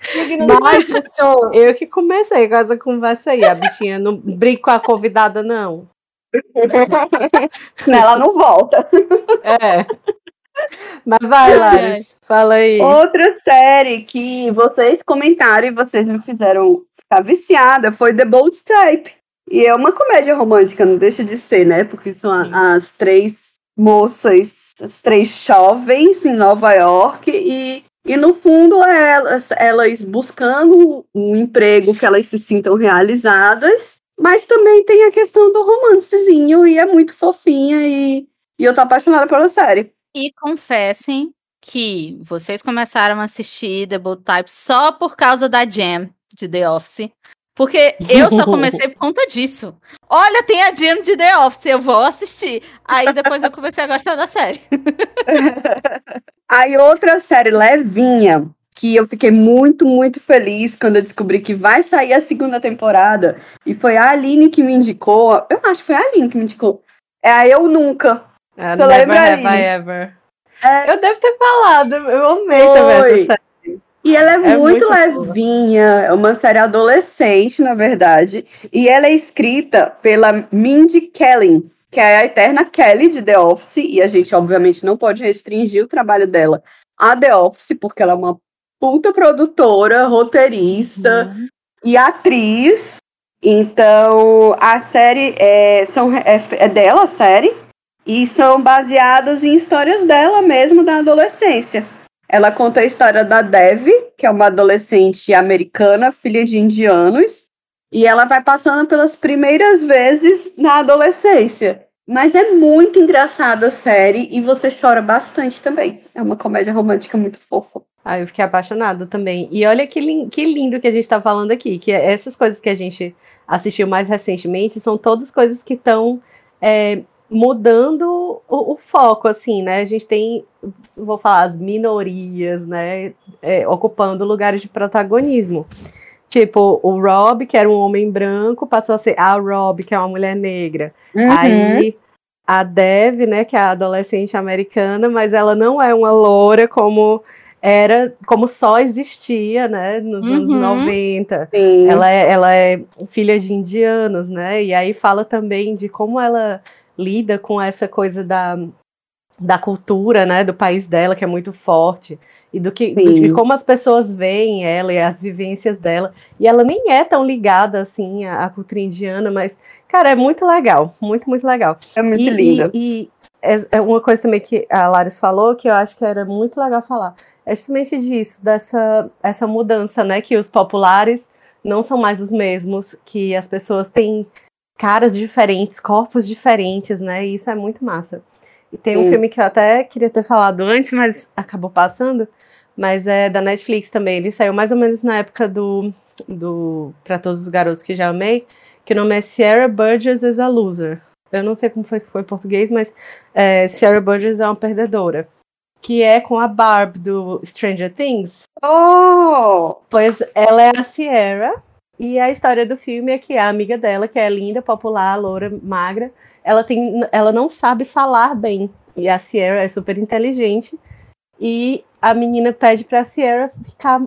Signo Mas- funciona. Eu que comecei com essa conversa aí. A bichinha não brinca com a convidada, não. Ela não volta. É. Mas vai, Laris. Fala aí. Outra série que vocês comentaram e vocês me fizeram ficar viciada foi The Bold Type. E é uma comédia romântica, não deixa de ser, né? Porque são a- as três moças, as três jovens em Nova York e, e no fundo elas, elas buscando um emprego que elas se sintam realizadas, mas também tem a questão do romancezinho e é muito fofinha e, e eu tô apaixonada pela série. E confessem que vocês começaram a assistir Bold Type só por causa da Jam de The Office. Porque eu só comecei por conta disso. Olha, tem a Jam de The Office, eu vou assistir. Aí depois eu comecei a gostar da série. Aí outra série levinha, que eu fiquei muito, muito feliz quando eu descobri que vai sair a segunda temporada. E foi a Aline que me indicou. Eu acho que foi a Aline que me indicou. É a Eu Nunca. Ah, Você never have? I ever. É. Eu devo ter falado. Eu amei Foi. também essa série. E ela é, É muito, muito boa. levinha, é uma série adolescente, na verdade. E ela é escrita pela Mindy Kaling, que é a eterna Kelly de The Office. E a gente, obviamente, não pode restringir o trabalho dela a The Office, porque ela é uma puta produtora, roteirista e atriz. Então, a série é, são, é, é dela, a série, e são baseadas em histórias dela mesmo da adolescência. Ela conta a história da Dev, que é uma adolescente americana, filha de indianos, e ela vai passando pelas primeiras vezes na adolescência. Mas é muito engraçada a série e você chora bastante também. É uma comédia romântica muito fofa. Ah, eu fiquei apaixonada também. E olha que, lin- que lindo que a gente tá falando aqui, que essas coisas que a gente assistiu mais recentemente são todas coisas que estão mudando o, o foco, assim, né? A gente tem, vou falar, as minorias, né? é, ocupando lugares de protagonismo. Tipo, o Rob, que era um homem branco, passou a ser a Rob, que é uma mulher negra. Uhum. Aí a Dev, né, que é a adolescente americana, mas ela não é uma loura como era, como só existia, né, nos anos Uhum. 90. Sim. Ela é, ela é filha de indianos, né? E aí fala também de como ela lida com essa coisa da da cultura, né, do país dela, que é muito forte, e do que do, de como as pessoas veem ela e as vivências dela. E ela nem é tão ligada assim à, à cultura indiana, mas, cara, é muito legal, muito, muito legal. É muito e, linda. E, e é, é uma coisa também que a Laris falou que eu acho que era muito legal falar. É justamente disso, dessa essa mudança, né? Que os populares não são mais os mesmos, que as pessoas têm caras diferentes, corpos diferentes, né? E isso é muito massa. E tem um Sim. filme que eu até queria ter falado antes, mas acabou passando, mas é da Netflix também. Ele saiu mais ou menos na época do, do Para Todos os Garotos que Já Amei, que o nome é Sierra Burgess is a Loser. Eu não sei como foi que foi em português, mas é, Sierra Burgess é uma perdedora. Que é com a Barb do Stranger Things. Oh! Pois ela é a Sierra, e a história do filme é que a amiga dela, que é linda, popular, loura, magra, ela, tem, ela não sabe falar bem. E a Sierra é super inteligente. E a menina pede pra Sierra ficar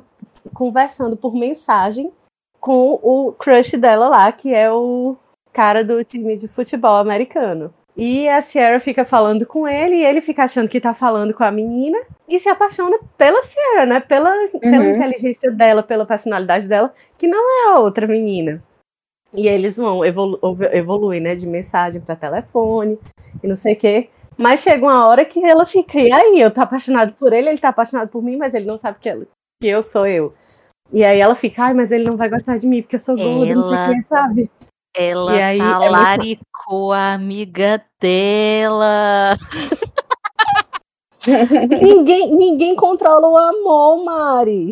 conversando por mensagem com o crush dela lá, que é o cara do time de futebol americano. E a Sierra fica falando com ele, e ele fica achando que tá falando com a menina, e se apaixona pela Sierra, né? Pela, pela Uhum. inteligência dela, pela personalidade dela, que não é a outra menina. E eles vão evolu evoluir, né? De mensagem para telefone e não sei o quê. Mas chega uma hora que ela fica, e aí, eu tô apaixonado por ele, ele tá apaixonado por mim, mas ele não sabe que, ela- que eu sou eu. E aí ela fica, ai, mas ele não vai gostar de mim, porque eu sou gorda, não sei o Ela- quê, sabe? Ela E aí, é muito- talaricou a amiga dela. ninguém, ninguém controla o amor, Mari.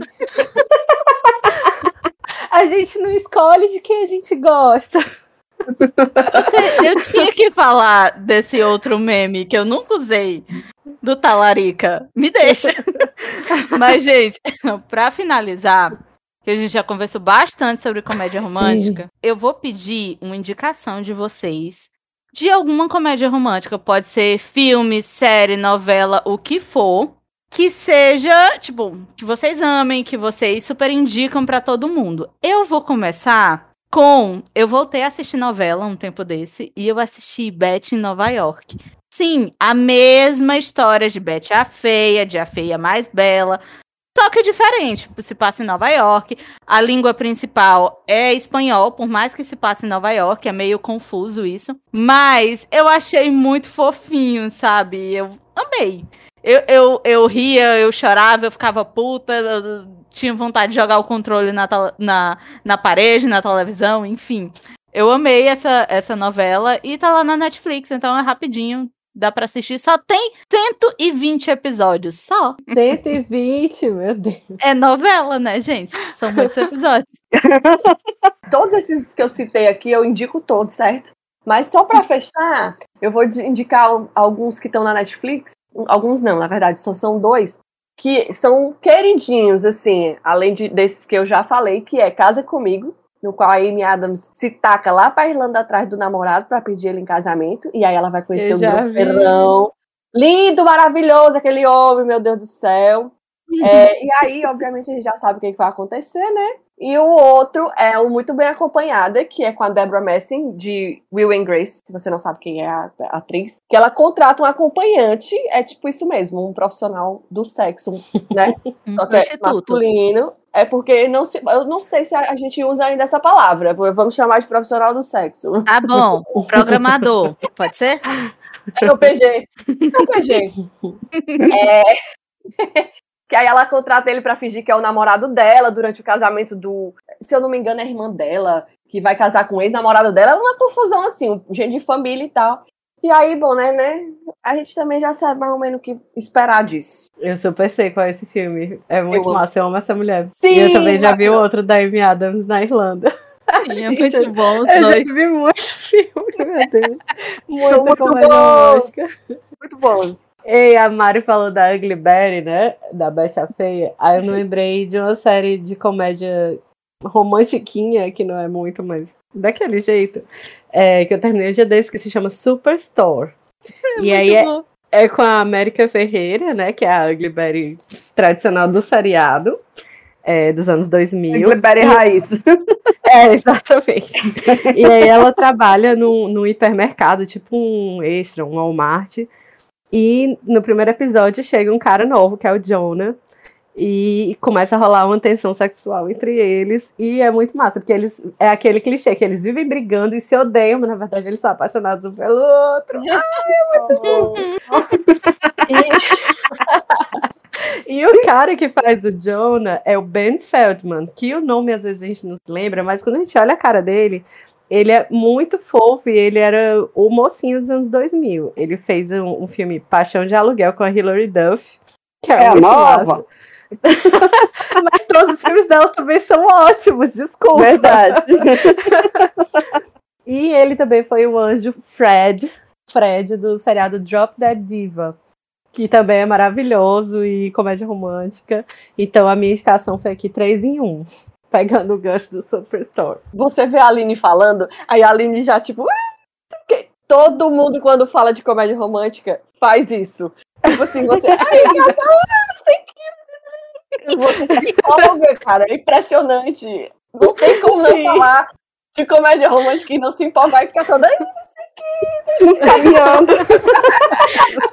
a gente não escolhe de quem a gente gosta. Eu, te- eu tinha que falar desse outro meme que eu nunca usei do Talarica. Me deixa. Mas, gente, pra finalizar, que a gente já conversou bastante sobre comédia romântica, eu vou pedir uma indicação de vocês de alguma comédia romântica. Pode ser filme, série, novela, o que for. Que seja, tipo, que vocês amem, que vocês super indicam pra todo mundo. Eu vou começar com. Eu voltei a assistir novela um tempo desse e eu assisti Beth em Nova York. Sim, a mesma história de Beth a Feia, de a Feia mais bela. Só que diferente, se passa em Nova York. A língua principal é espanhol, por mais que se passe em Nova York, é meio confuso isso. Mas eu achei muito fofinho, sabe? Eu amei. Eu, eu, eu ria, eu chorava, eu ficava puta, eu tinha vontade de jogar o controle na, na, na parede, na televisão, enfim. Eu amei essa, essa novela e tá lá na Netflix, então é rapidinho, dá pra assistir. Só tem 120 episódios, só. 120, meu Deus. É novela, né, gente? São muitos episódios. Todos esses que eu citei aqui, eu indico todos, certo? Mas só pra fechar, eu vou indicar alguns que estão na Netflix. Alguns não, na verdade, só são dois. Que são queridinhos, assim, além de, desses que eu já falei, que é Casa Comigo, no qual a Amy Adams se taca lá pra Irlanda atrás do namorado pra pedir ele em casamento. E aí ela vai conhecer Eu o grosseirão. Lindo, maravilhoso, aquele homem, meu Deus do céu. É, e aí, obviamente, a gente já sabe o que que vai acontecer, né? E o outro é o Muito Bem Acompanhada, que é com a Deborah Messing, de Will and Grace, se você não sabe quem é a, a atriz, que ela contrata um acompanhante, é tipo isso mesmo, um profissional do sexo, né? Um Só que é masculino. É porque não se, eu não sei se a, gente usa ainda essa palavra, vamos chamar de profissional do sexo. Tá bom. Programador. Pode ser? É o PG. É o PG. É... que aí ela contrata ele pra fingir que é o namorado dela durante o casamento do. Se eu não me engano, é a irmã dela, que vai casar com o ex-namorado dela. É uma confusão assim, gente de família e tal. E aí, bom, né, né? A gente também já sabe mais ou menos o que esperar disso. Eu super sei qual é esse filme. É muito Eu massa, eu amo essa mulher. Sim, e eu também já vi o outro da Amy Adams na Irlanda. Sim, é muito bom os Eu já dois. vi muito filme, meu Deus. Muita muito comédia bom. Muito bom. Ei, a Mari falou da Ugly Betty, né? Da Betty a Feia. Aí eu me lembrei de uma série de comédia romantiquinha, que não é muito, mas daquele jeito, é, que eu terminei um dia desse, que se chama Superstore. e aí é, é com a América Ferreira, né? Que é a Ugly Betty tradicional do seriado. é, dos anos 2000. Blueberry Raiz. É, exatamente. e aí ela trabalha num, num hipermercado, tipo um extra, um Walmart. E no primeiro episódio chega um cara novo, que é o Jonah, e começa a rolar uma tensão sexual entre eles. E é muito massa, porque eles é aquele clichê que eles vivem brigando e se odeiam, mas na verdade eles são apaixonados um pelo outro. Ai, é muito bom. e... e o cara que faz o Jonah é o Ben Feldman, que o nome às vezes a gente não se lembra, mas quando a gente olha a cara dele, ele é muito fofo e ele era o mocinho dos anos 2000. Ele fez um, um filme Paixão de Aluguel com a Hilary Duff. Que é, é nova. Massa. Mas todos os filmes dela também são ótimos, desculpa. Verdade. e ele também foi o anjo Fred, Fred do seriado Drop Dead Diva, que também é maravilhoso e comédia romântica. Então a minha indicação foi aqui 3 em 1. Pegando o gancho do Superstore. Você vê a Aline falando, aí a Aline já, tipo, ah, todo mundo, quando fala de comédia romântica, faz isso. Tipo assim, você. Ai, casal, não sei o você se empolga, cara. É impressionante. Não tem como não falar de comédia romântica e não se empolgar e ficar toda. Caminhando.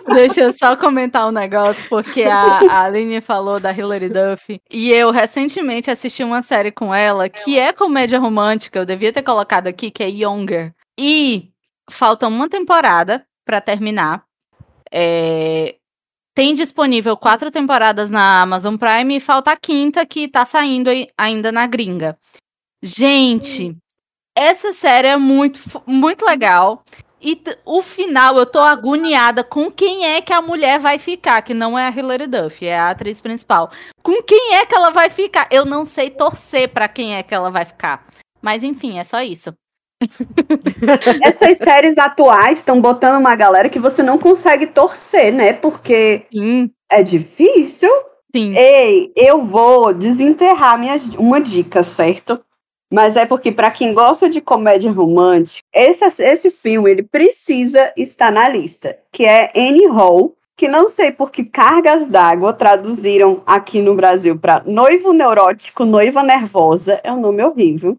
Deixa eu só comentar um negócio, porque a, a Aline falou da Hilary Duff e eu recentemente assisti uma série com ela que é comédia romântica, eu devia ter colocado aqui, que é Younger. E falta uma temporada para terminar. É, tem disponível quatro temporadas na Amazon Prime e falta a quinta que tá saindo ainda na gringa. Gente, essa série é muito, muito legal. E o final, eu tô agoniada com quem é que a mulher vai ficar, que não é a Hilary Duff, é a atriz principal. Com quem é que ela vai ficar? Eu não sei torcer para quem é que ela vai ficar. Mas enfim, é só isso. Essas séries atuais estão botando uma galera que você não consegue torcer, né? Porque Sim. é difícil. Sim. Ei, eu vou desenterrar minha, uma dica, certo? Mas é porque, para quem gosta de comédia romântica, esse, esse filme ele precisa estar na lista, que é Annie Hall, que não sei por que cargas d'água traduziram aqui no Brasil para Noivo Neurótico, Noiva Nervosa. É um nome horrível.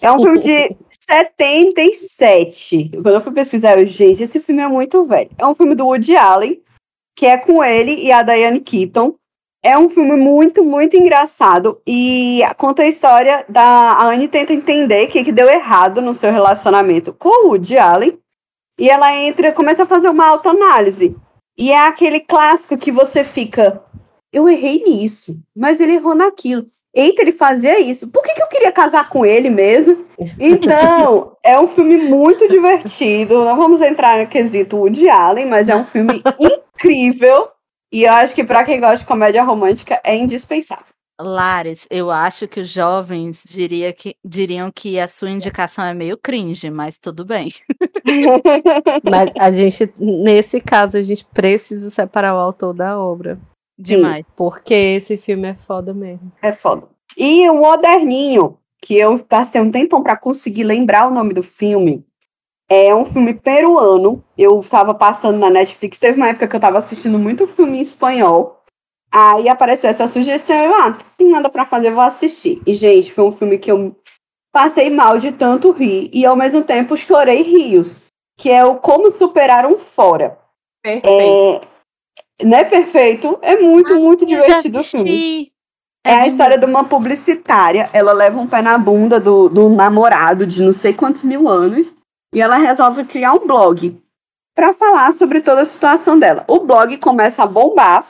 É um filme de 77. Quando eu fui pesquisar, eu, gente, esse filme é muito velho. É um filme do Woody Allen, que é com ele e a Diane Keaton. É um filme muito, muito engraçado e conta a história da a Anne tenta entender o que, que deu errado no seu relacionamento com o Woody Allen e ela entra, começa a fazer uma autoanálise. E é aquele clássico que você fica, eu errei nisso, mas ele errou naquilo. Eita, ele fazia isso. Por que, que eu queria casar com ele mesmo? Então, é um filme muito divertido. Não vamos entrar no quesito Woody Allen, mas é um filme incrível. E eu acho que para quem gosta de comédia romântica é indispensável. Lares, eu acho que os jovens diria que, diriam que a sua indicação é meio cringe, mas tudo bem. mas a gente, nesse caso, a gente precisa separar o autor da obra. Demais. Sim, porque esse filme é foda mesmo. É foda. E o Moderninho, que eu passei um tempão para conseguir lembrar o nome do filme, é um filme peruano. Eu estava passando na Netflix, teve uma época que eu estava assistindo muito filme em espanhol. Aí apareceu essa sugestão, eu, ah, tem nada para fazer, vou assistir. E, gente, foi um filme que eu passei mal de tanto rir e, ao mesmo tempo, chorei rios. Que é o Como Superar um Fora. Perfeito. É, não é perfeito? É muito, muito divertido o filme. É, é a história de uma publicitária. Ela leva um pé na bunda do, do namorado de não sei quantos mil anos. E ela resolve criar um blog para falar sobre toda a situação dela. O blog começa a bombar.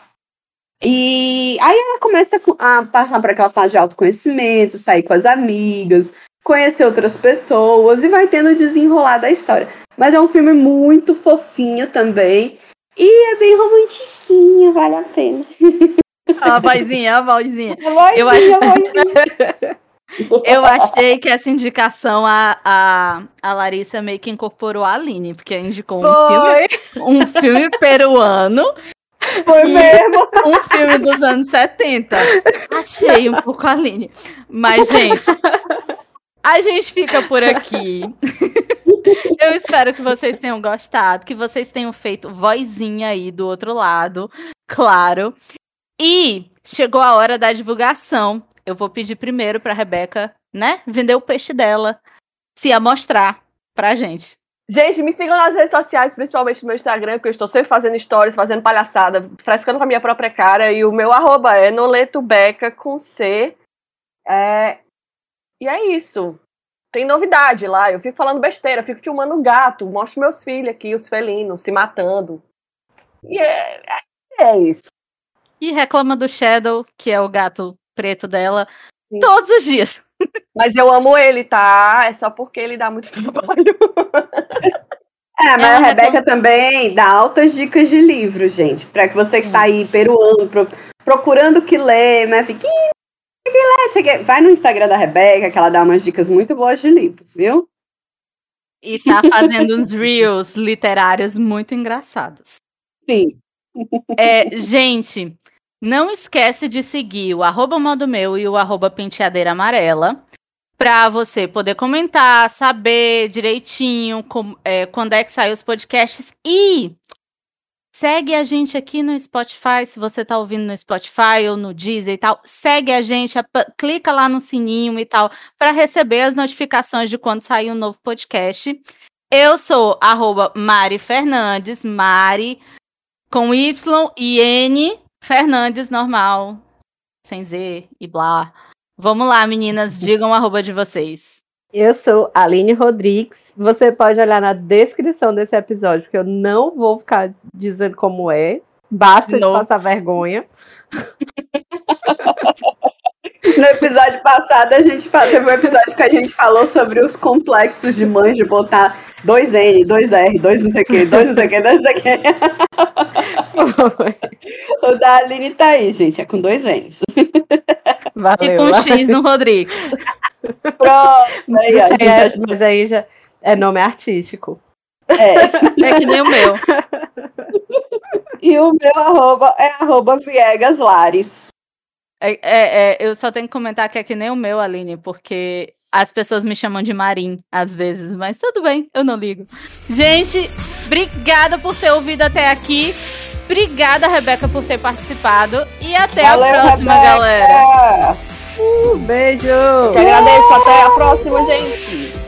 E aí ela começa a passar por aquela fase de autoconhecimento, sair com as amigas, conhecer outras pessoas e vai tendo desenrolar da história. Mas é um filme muito fofinho também. E é bem romantiquinha, vale a pena. A vozinha, a vozinha. A vozinha eu, achei, eu achei que essa indicação a, a, a Larissa meio que incorporou a Aline, porque indicou um filme, um filme peruano. Foi mesmo. Um filme dos anos 70. Achei um pouco a Aline. Mas, gente, a gente fica por aqui. Eu espero que vocês tenham gostado, que vocês tenham feito vozinha aí do outro lado, claro. E chegou a hora da divulgação. Eu vou pedir primeiro para Rebeca, né, vender o peixe dela, se amostrar pra gente. Gente, me sigam nas redes sociais, principalmente no meu Instagram, porque eu estou sempre fazendo stories, fazendo palhaçada, frescando com a minha própria cara. E o meu arroba é noletubeca com C. É... E é isso. Tem novidade lá. Eu fico falando besteira, fico filmando gato, mostro meus filhos aqui, os felinos, se matando. E é, é, é isso. E reclama do Shadow, que é o gato preto dela, Sim. todos os dias. Mas eu amo ele, tá? É só porque ele dá muito trabalho. É, mas é, a Rebeca também dá altas dicas de livro, gente. Para que você que está aí peruando, pro, procurando o que ler, mas fique. Vai no Instagram da Rebeca, que ela dá umas dicas muito boas de livros, viu? E tá fazendo uns reels literários muito engraçados. Sim. É, gente, não esquece de seguir o arroba modo meu e o arroba penteadeira amarela para você poder comentar, saber direitinho é, quando é que saem os podcasts e segue a gente aqui no Spotify, se você tá ouvindo no Spotify ou no Deezer e tal, segue a gente, clica lá no sininho e tal, para receber as notificações de quando sair um novo podcast. Eu sou arroba Mari Fernandes, Mari com Y e N Fernandes normal, sem Z e blá. Vamos lá, meninas, digam arroba de vocês. Eu sou Aline Rodrigues. Você pode olhar na descrição desse episódio, porque eu não vou ficar dizendo como é. Basta não. de passar vergonha. No episódio passado, a gente teve um episódio que a gente falou sobre os complexos de mães de botar dois N, dois R, dois não sei o que, dois não sei o que, dois não sei o que. o da Aline tá aí, gente, é com dois N's. Valeu, e com valeu. X no Rodrigues. Pronto. Aí, aí, é, mas aí já é nome artístico. É. é que nem o meu. E o meu arroba é arroba Viegas Lares. É, é, é, eu só tenho que comentar que é que nem o meu, Aline, porque as pessoas me chamam de Marim às vezes, mas tudo bem, eu não ligo. Gente, obrigada por ter ouvido até aqui. Obrigada, Rebeca, por ter participado. E até Valeu, a próxima, Rebeca. galera. Uh, beijo. Te agradeço. Até a próxima, gente.